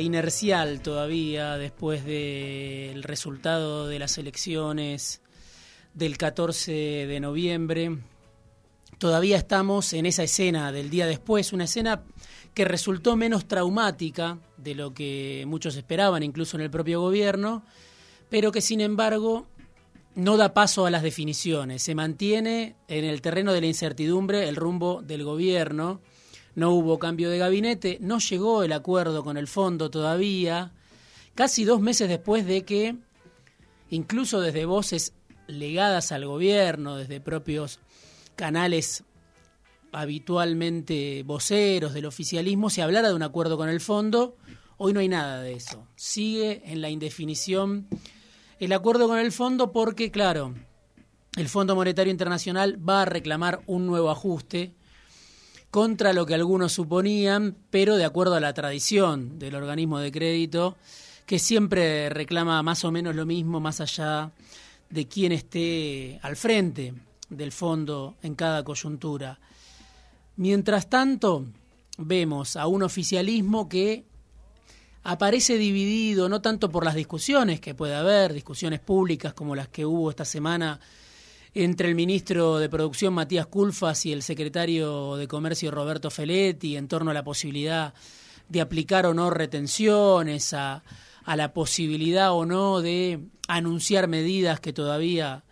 inercial todavía después del resultado de las elecciones del 14 de noviembre. Todavía estamos en esa escena del día después, una escena que resultó menos traumática de lo que muchos esperaban, incluso en el propio gobierno, pero que sin embargo no da paso a las definiciones. Se mantiene en el terreno de la incertidumbre el rumbo del gobierno. No hubo cambio de gabinete, no llegó el acuerdo con el fondo todavía, casi dos meses después de que, incluso desde voces legadas al gobierno, desde propios canales habitualmente voceros del oficialismo, se hablara de un acuerdo con el fondo, hoy no hay nada de eso. Sigue en la indefinición el acuerdo con el fondo porque, claro, el Fondo Monetario Internacional va a reclamar un nuevo ajuste contra lo que algunos suponían, pero de acuerdo a la tradición del organismo de crédito, que siempre reclama más o menos lo mismo más allá de quién esté al frente del fondo en cada coyuntura. Mientras tanto, vemos a un oficialismo que aparece dividido no tanto por las discusiones que puede haber, discusiones públicas como las que hubo esta semana entre el ministro de Producción Matías Culfas y el secretario de Comercio Roberto Feletti en torno a la posibilidad de aplicar o no retenciones, a, a la posibilidad o no de anunciar medidas que todavía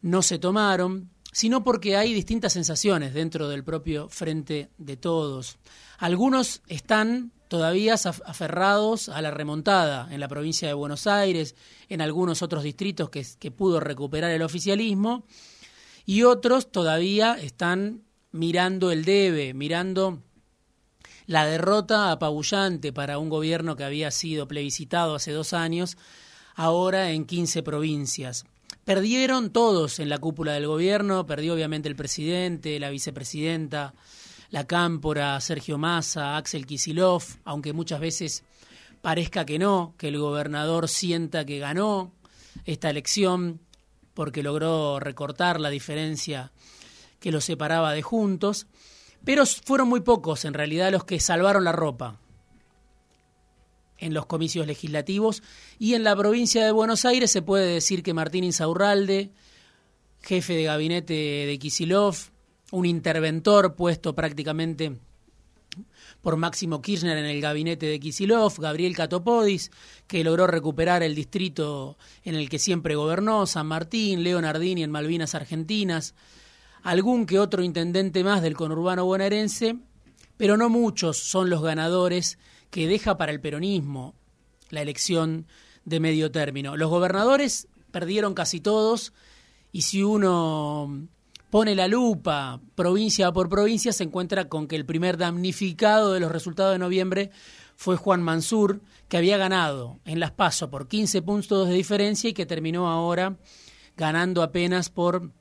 no se tomaron, sino porque hay distintas sensaciones dentro del propio frente de todos. Algunos están todavía aferrados a la remontada en la provincia de Buenos Aires, en algunos otros distritos que, pudo recuperar el oficialismo, y otros todavía están mirando el debe, mirando la derrota apabullante para un gobierno que había sido plebiscitado hace dos años, ahora en 15 provincias. Perdieron todos en la cúpula del gobierno, perdió obviamente el presidente, la vicepresidenta, la cámpora, Sergio Massa, Axel Kisilov, aunque muchas veces parezca que no, que el gobernador sienta que ganó esta elección porque logró recortar la diferencia que los separaba de juntos, pero fueron muy pocos en realidad los que salvaron la ropa en los comicios legislativos. Y en la provincia de Buenos Aires se puede decir que Martín Insaurralde, jefe de gabinete de Kisilov, un interventor puesto prácticamente por Máximo Kirchner en el gabinete de Kisilov, Gabriel Catopodis, que logró recuperar el distrito en el que siempre gobernó, San Martín, Leonardini en Malvinas Argentinas, algún que otro intendente más del conurbano bonaerense, pero no muchos son los ganadores que deja para el peronismo la elección de medio término. Los gobernadores perdieron casi todos y si uno pone la lupa provincia por provincia se encuentra con que el primer damnificado de los resultados de noviembre fue Juan Mansur, que había ganado en las PASO por 15 puntos de diferencia y que terminó ahora ganando apenas por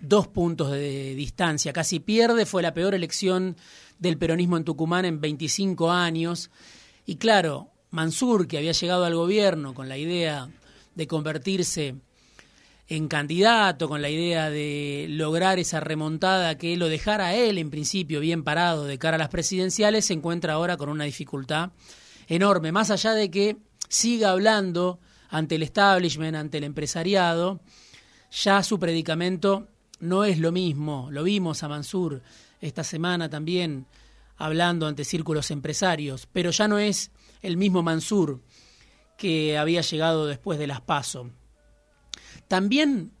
dos puntos de distancia. Casi pierde, fue la peor elección del peronismo en Tucumán en 25 años. Y claro, Mansur, que había llegado al gobierno con la idea de convertirse en candidato, con la idea de lograr esa remontada que lo dejara él en principio bien parado de cara a las presidenciales, se encuentra ahora con una dificultad enorme, más allá de que siga hablando ante el establishment, ante el empresariado, ya su predicamento no es lo mismo, lo vimos a Mansur esta semana también hablando ante círculos empresarios, pero ya no es el mismo Mansur que había llegado después de las PASO. También,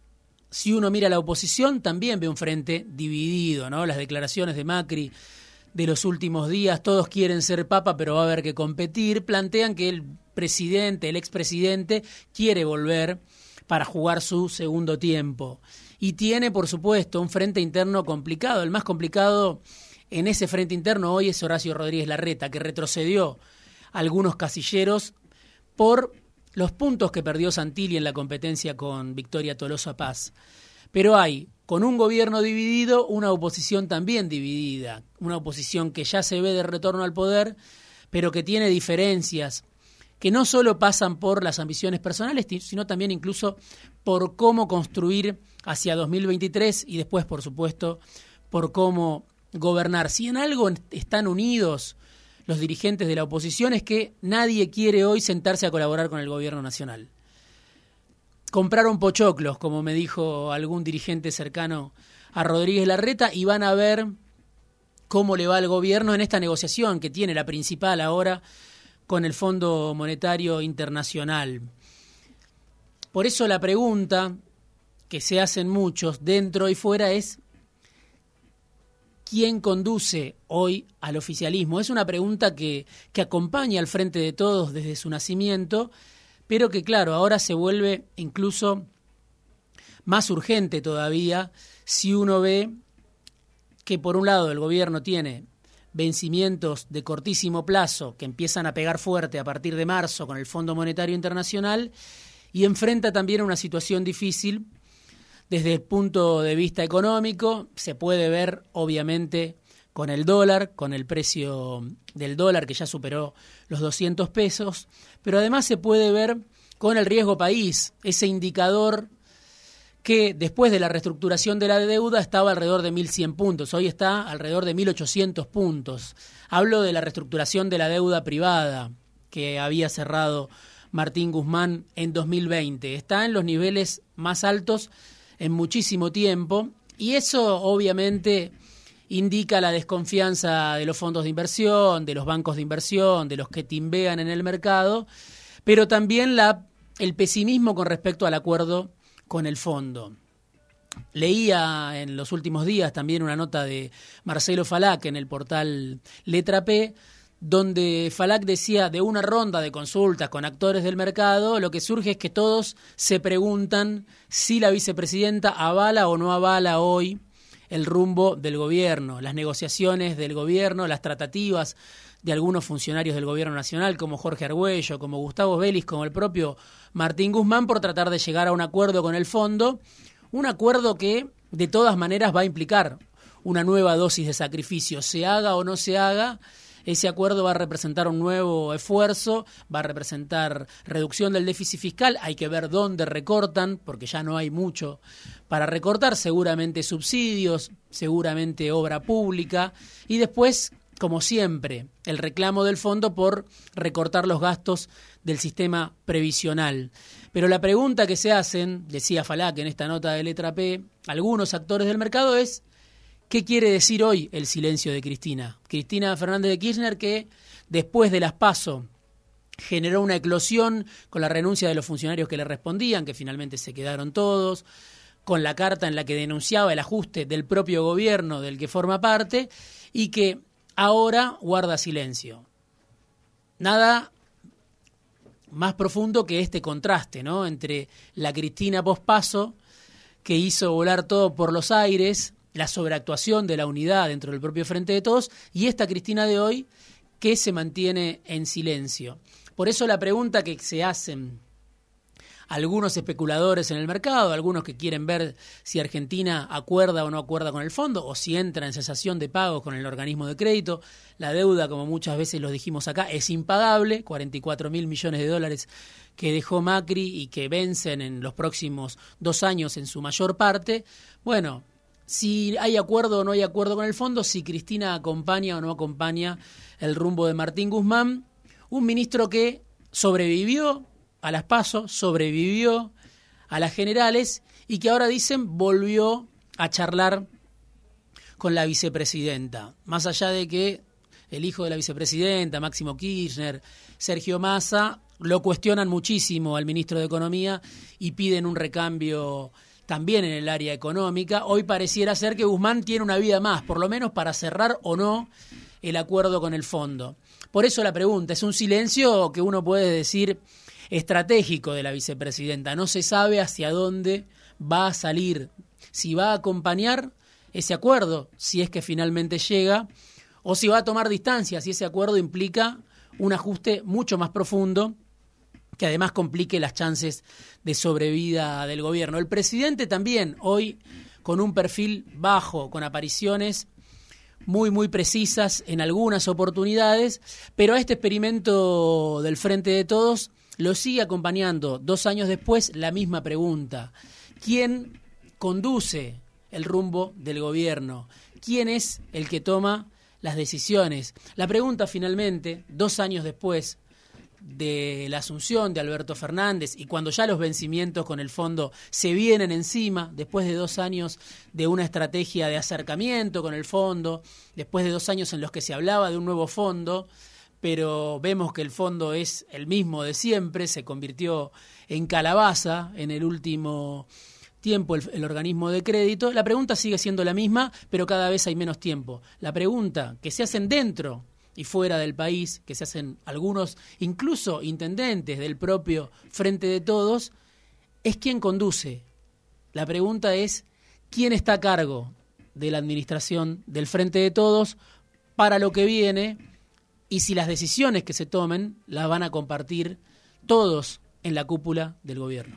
si uno mira la oposición, también ve un frente dividido, ¿no? Las declaraciones de Macri de los últimos días, todos quieren ser papa, pero va a haber que competir, plantean que el presidente, el expresidente, quiere volver para jugar su segundo tiempo y tiene, por supuesto, un frente interno complicado. El más complicado en ese frente interno hoy es Horacio Rodríguez Larreta, que retrocedió algunos casilleros por los puntos que perdió Santilli en la competencia con Victoria Tolosa Paz. Pero hay, con un gobierno dividido, una oposición también dividida, una oposición que ya se ve de retorno al poder, pero que tiene diferencias, que no solo pasan por las ambiciones personales, sino también incluso por cómo construir hacia 2023 y después, por supuesto, por cómo gobernar. Si en algo están unidos los dirigentes de la oposición es que nadie quiere hoy sentarse a colaborar con el gobierno nacional compraron pochoclos, como me dijo algún dirigente cercano a Rodríguez Larreta, y van a ver cómo le va al gobierno en esta negociación que tiene la principal ahora con el Fondo Monetario Internacional. Por eso la pregunta que se hacen muchos dentro y fuera es ¿quién conduce hoy al oficialismo? Es una pregunta que, que acompaña al frente de todos desde su nacimiento pero que claro, ahora se vuelve incluso más urgente todavía si uno ve que por un lado el gobierno tiene vencimientos de cortísimo plazo que empiezan a pegar fuerte a partir de marzo con el Fondo Monetario Internacional y enfrenta también una situación difícil desde el punto de vista económico. Se puede ver, obviamente, con el dólar, con el precio del dólar que ya superó los 200 pesos, pero además se puede ver con el riesgo país, ese indicador que después de la reestructuración de la deuda estaba alrededor de 1.100 puntos, hoy está alrededor de 1.800 puntos. Hablo de la reestructuración de la deuda privada que había cerrado Martín Guzmán en 2020. Está en los niveles más altos en muchísimo tiempo y eso obviamente indica la desconfianza de los fondos de inversión, de los bancos de inversión, de los que timbean en el mercado, pero también la, el pesimismo con respecto al acuerdo con el fondo. Leía en los últimos días también una nota de Marcelo Falac en el portal Letra P, donde Falac decía de una ronda de consultas con actores del mercado, lo que surge es que todos se preguntan si la vicepresidenta avala o no avala hoy el rumbo del gobierno, las negociaciones del gobierno, las tratativas de algunos funcionarios del gobierno nacional, como Jorge Argüello, como Gustavo Vélez, como el propio Martín Guzmán, por tratar de llegar a un acuerdo con el fondo, un acuerdo que de todas maneras va a implicar una nueva dosis de sacrificio, se haga o no se haga, ese acuerdo va a representar un nuevo esfuerzo, va a representar reducción del déficit fiscal, hay que ver dónde recortan, porque ya no hay mucho para recortar, seguramente subsidios, seguramente obra pública, y después, como siempre, el reclamo del fondo por recortar los gastos del sistema previsional. Pero la pregunta que se hacen, decía Falac en esta nota de letra P, algunos actores del mercado es ¿Qué quiere decir hoy el silencio de Cristina? Cristina Fernández de Kirchner que después de las PASO generó una eclosión con la renuncia de los funcionarios que le respondían, que finalmente se quedaron todos, con la carta en la que denunciaba el ajuste del propio gobierno del que forma parte y que ahora guarda silencio. Nada más profundo que este contraste, ¿no? Entre la Cristina pospaso que hizo volar todo por los aires la sobreactuación de la unidad dentro del propio Frente de Todos y esta Cristina de hoy que se mantiene en silencio. Por eso la pregunta que se hacen algunos especuladores en el mercado, algunos que quieren ver si Argentina acuerda o no acuerda con el fondo, o si entra en cesación de pagos con el organismo de crédito. La deuda, como muchas veces lo dijimos acá, es impagable, 44 mil millones de dólares que dejó Macri y que vencen en los próximos dos años en su mayor parte. Bueno, si hay acuerdo o no hay acuerdo con el fondo, si Cristina acompaña o no acompaña el rumbo de Martín Guzmán, un ministro que sobrevivió a las pasos, sobrevivió a las generales y que ahora dicen volvió a charlar con la vicepresidenta. Más allá de que el hijo de la vicepresidenta, Máximo Kirchner, Sergio Massa, lo cuestionan muchísimo al ministro de Economía y piden un recambio también en el área económica. Hoy pareciera ser que Guzmán tiene una vida más, por lo menos para cerrar o no el acuerdo con el fondo. Por eso la pregunta, es un silencio que uno puede decir estratégico de la vicepresidenta. No se sabe hacia dónde va a salir, si va a acompañar ese acuerdo, si es que finalmente llega, o si va a tomar distancia, si ese acuerdo implica un ajuste mucho más profundo que además complique las chances de sobrevida del gobierno. El presidente también, hoy con un perfil bajo, con apariciones muy, muy precisas en algunas oportunidades, pero a este experimento del Frente de Todos lo sigue acompañando dos años después la misma pregunta. ¿Quién conduce el rumbo del gobierno? ¿Quién es el que toma las decisiones? La pregunta finalmente, dos años después, de la asunción de Alberto Fernández y cuando ya los vencimientos con el fondo se vienen encima, después de dos años de una estrategia de acercamiento con el fondo, después de dos años en los que se hablaba de un nuevo fondo, pero vemos que el fondo es el mismo de siempre, se convirtió en calabaza en el último tiempo el, organismo de crédito, la pregunta sigue siendo la misma, pero cada vez hay menos tiempo. La pregunta que se hacen dentro y fuera del país, que se hacen algunos, incluso intendentes del propio Frente de Todos, es quién conduce. La pregunta es quién está a cargo de la administración del Frente de Todos para lo que viene y si las decisiones que se tomen las van a compartir todos en la cúpula del gobierno.